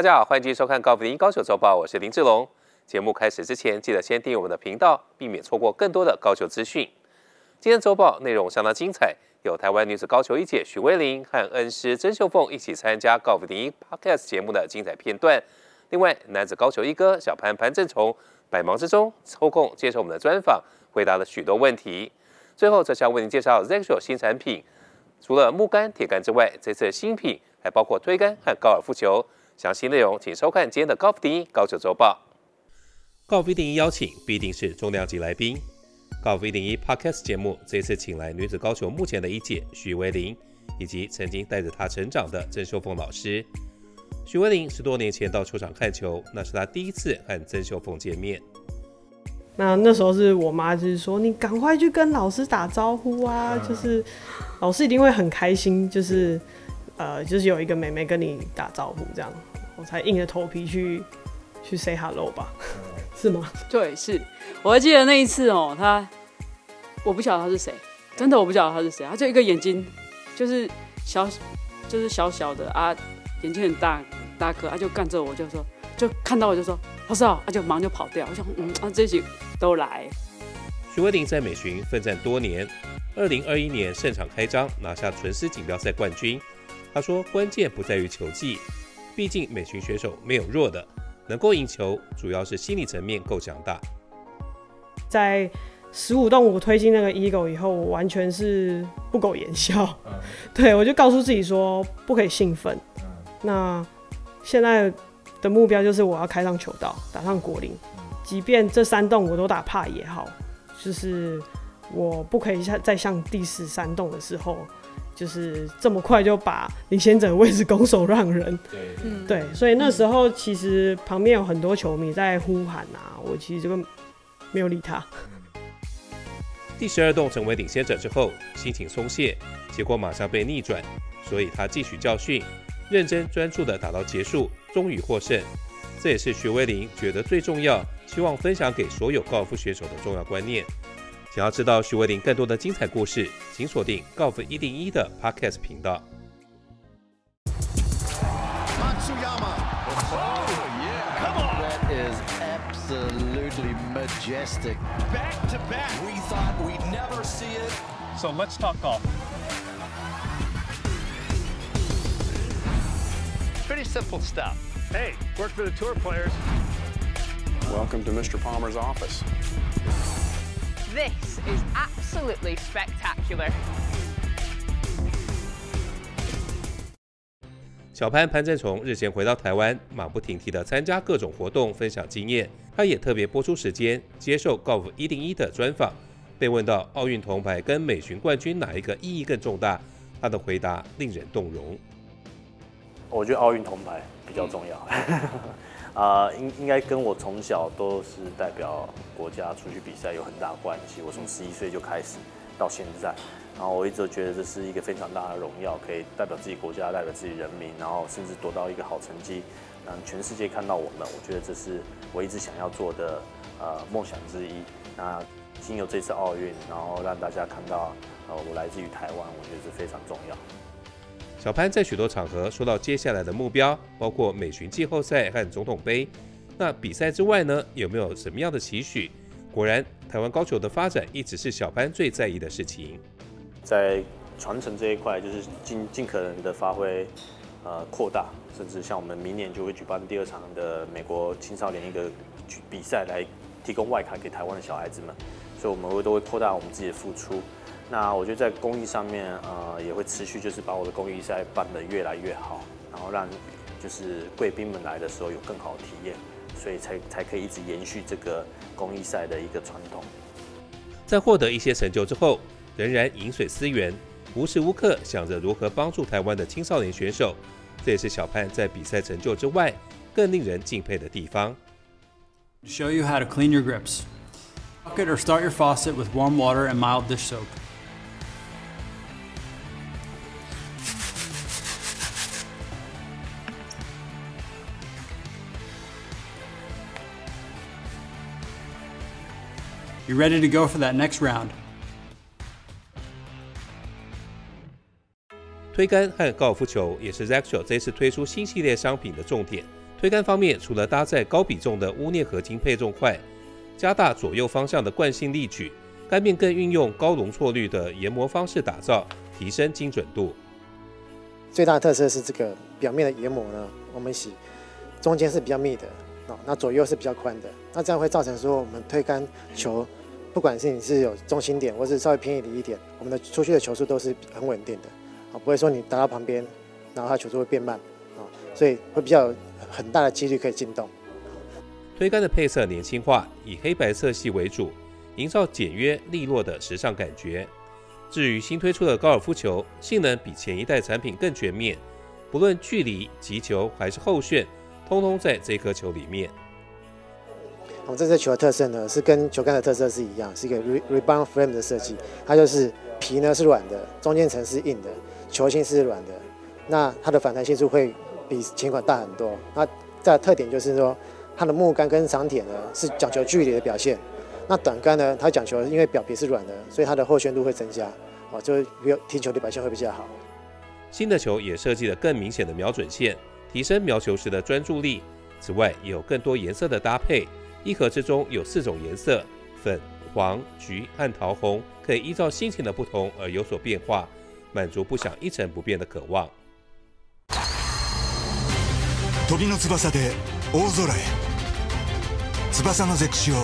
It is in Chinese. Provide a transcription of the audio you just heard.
大家好，欢迎继续收看《高福林高球周报》，我是林志龙。节目开始之前，记得先订阅我们的频道，避免错过更多的高球资讯。今天周报内容相当精彩，有台湾女子高球一姐许玮甯和恩师曾秀凤一起参加高福林 Podcast 节目的精彩片段。另外，男子高球一哥小潘潘正从百忙之中抽空接受我们的专访，回答了许多问题。最后，则想为您介绍 ZXL 新产品，除了木杆、铁杆之外，这次新品还包括推杆和高尔夫球。详细内容请收看今天的高福林高球周报。高福林邀请必定是重量级来宾。高福林 Podcast 节目这次请来女子高球目前的一姐许维玲，以及曾经带着她成长的曾秀凤老师。许维玲十多年前到球场看球，那是她第一次和曾秀凤见面。那那时候是我妈就是说：“你赶快去跟老师打招呼啊！”就是老师一定会很开心，就是呃，就是有一个妹妹跟你打招呼这样。我才硬着头皮去去 say hello 吧，是吗？对，是。我还记得那一次哦、喔，他我不晓得他是谁，真的我不晓得他是谁。他就一个眼睛，就是小，就是小小的啊，眼睛很大大颗，他就看着我，就说，就看到我就说，老师好，他就忙就跑掉。我想，嗯，啊，这些都来。许玮甯在美巡奋战多年，二零二一年胜场开张拿下纯丝锦标赛冠军。他说，关键不在于球技。毕竟美巡选手没有弱的，能够赢球主要是心理层面够强大。在十五动五推进那个 Eagle 以后，我完全是不苟言笑。嗯、对，我就告诉自己说不可以兴奋。嗯、那现在的目标就是我要开上球道，打上果岭。嗯、即便这三洞我都打怕也好，就是我不可以像再像第十三洞的时候。就是这么快就把领先者的位置拱手让人，对，对，所以那时候其实旁边有很多球迷在呼喊啊，我其实就没有理他。第十二洞成为领先者之后，心情松懈，结果马上被逆转，所以他汲取教训，认真专注的打到结束，终于获胜。这也是徐威林觉得最重要，希望分享给所有高尔夫选手的重要观念。想要知道许玮甯更多的精彩故事，请锁定高尔夫一零一的 Podcast 频道。This is absolutely spectacular. 小潘潘正崇日前回到台湾，马不停蹄地参加各种活动，分享经验。他也特别播出时间接受《Golf 一零一》的专访，被问到奥运铜牌跟美巡冠军哪一个意义更重大，他的回答令人动容。我觉得奥运铜牌比较重要。啊，应应该跟我从小都是代表国家出去比赛有很大关系。我从十一岁就开始到现在，然后我一直觉得这是一个非常大的荣耀，可以代表自己国家，代表自己人民，然后甚至夺到一个好成绩，让全世界看到我们。我觉得这是我一直想要做的呃梦想之一。那经由这次奥运，然后让大家看到呃我来自于台湾，我觉得这非常重要。小潘在许多场合说到接下来的目标，包括美巡季后赛和总统杯。那比赛之外呢，有没有什么样的期许？果然，台湾高球的发展一直是小潘最在意的事情。在传承这一块，就是尽尽可能的发挥，呃，扩大，甚至像我们明年就会举办第二场的美国青少年一个比赛，来提供外卡给台湾的小孩子们。所以我们会都会扩大我们自己的付出。那我觉得在公益上面，呃，也会持续就是把我的公益赛办得越来越好，然后让就是贵宾们来的时候有更好的体验，所以才才可以一直延续这个公益赛的一个传统。在获得一些成就之后，仍然饮水思源，无时无刻想着如何帮助台湾的青少年选手。这也是小潘在比赛成就之外，更令人敬佩的地方。Show you how to clean your grips. Bucket or start your faucet with warm water and mild dish soap. You ready to go for that next round? 推杆和高尔夫球也是 ZXL 这次推出新系列商品的重点。推杆方面，除了搭载高比重的钨镍合金配重块，加大左右方向的惯性力矩，杆面更运用高容错率的研磨方式打造，提升精准度。最大的特色是这个表面的研磨呢，我们洗中间是比较密的，那左右是比较宽的，那这样会造成说我们推杆球，不管是你是有中心点，或是稍微偏离一点，我们的出去的球速都是很稳定的，啊，不会说你打到旁边，然后它球速会变慢，啊，所以会比较有很大的几率可以进洞。推杆的配色年轻化，以黑白色系为主，营造简约利落的时尚感觉。至于新推出的高尔夫球，性能比前一代产品更全面，不论距离、击球还是后旋，通通在这颗球里面。我们这支球的特色呢，是跟球杆的特色是一样，是一个 rebound frame 的设计。它就是皮呢是软的，中间层是硬的，球心是软的。那它的反弹系数会比前款大很多。那这特点就是说，它的木杆跟长铁呢是讲求距离的表现。那短杆呢？它讲求因为表皮是软的，所以它的后旋度会增加，哦，就比踢球的表现会比较好。新的球也设计了更明显的瞄准线，提升瞄球时的专注力。此外，也有更多颜色的搭配，一盒之中有四种颜色：粉、黄、橘和桃红，可以依照心情的不同而有所变化，满足不想一成不变的渴望。鸟の翼で大空へ。翼のゼクシオ